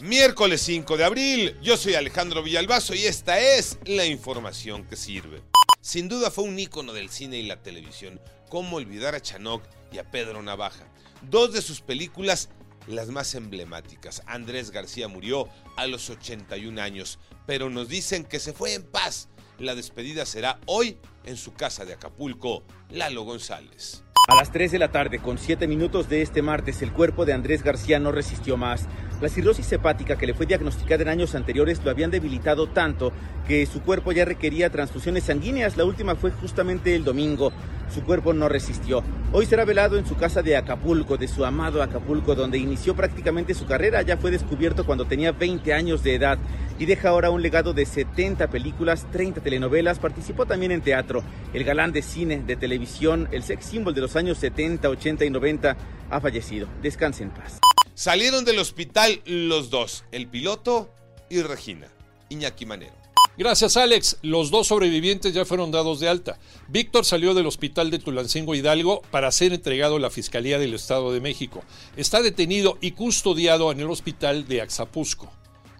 Miércoles 5 de abril, yo soy Alejandro Villalbazo y esta es la información que sirve. Sin duda fue un ícono del cine y la televisión. ¿Cómo olvidar a Chanoc y a Pedro Navaja? Dos de sus películas las más emblemáticas. Andrés García murió a los 81 años, pero nos dicen que se fue en paz. La despedida será hoy en su casa de Acapulco, Lalo González. A las 3 de la tarde, con 7 minutos de este martes, el cuerpo de Andrés García no resistió más. La cirrosis hepática que le fue diagnosticada en años anteriores lo habían debilitado tanto que su cuerpo ya requería transfusiones sanguíneas. La última fue justamente el domingo. Su cuerpo no resistió. Hoy será velado en su casa de Acapulco, de su amado Acapulco, donde inició prácticamente su carrera. Ya fue descubierto cuando tenía 20 años de edad y deja ahora un legado de 70 películas, 30 telenovelas. Participó también en teatro. El galán de cine, de televisión, el sex symbol de los años 70, 80 y 90 ha fallecido. Descanse en paz. Salieron del hospital los dos, el piloto y Regina, Iñaki Manero. Gracias Alex, los dos sobrevivientes ya fueron dados de alta. Víctor salió del hospital de Tulancingo Hidalgo para ser entregado a la Fiscalía del Estado de México. Está detenido y custodiado en el hospital de Axapusco.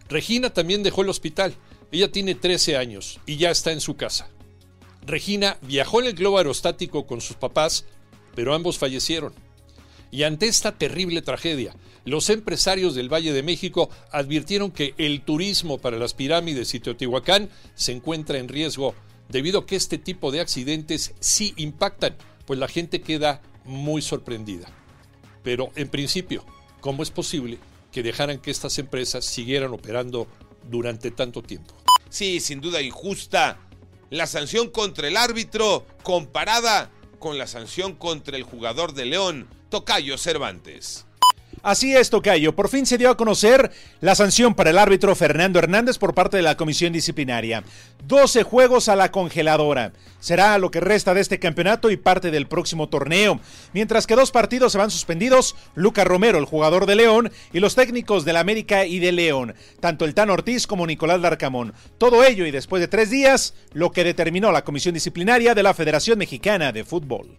Regina también dejó el hospital. Ella tiene 13 años y ya está en su casa. Regina viajó en el globo aerostático con sus papás, pero ambos fallecieron. Y ante esta terrible tragedia, los empresarios del Valle de México advirtieron que el turismo para las pirámides y Teotihuacán se encuentra en riesgo debido a que este tipo de accidentes sí impactan, pues la gente queda muy sorprendida. Pero en principio, ¿cómo es posible que dejaran que estas empresas siguieran operando durante tanto tiempo? Sí, sin duda injusta. La sanción contra el árbitro comparada con la sanción contra el jugador de León, Tocayo Cervantes. Así es, Tocayo. Por fin se dio a conocer la sanción para el árbitro Fernando Hernández por parte de la comisión disciplinaria. 12 juegos a la congeladora. Será lo que resta de este campeonato y parte del próximo torneo. Mientras que dos partidos se van suspendidos, Luca Romero, el jugador de León, y los técnicos del América y de León, tanto el Tan Ortiz como Nicolás Larcamón. Todo ello y después de tres días, lo que determinó la comisión disciplinaria de la Federación Mexicana de Fútbol.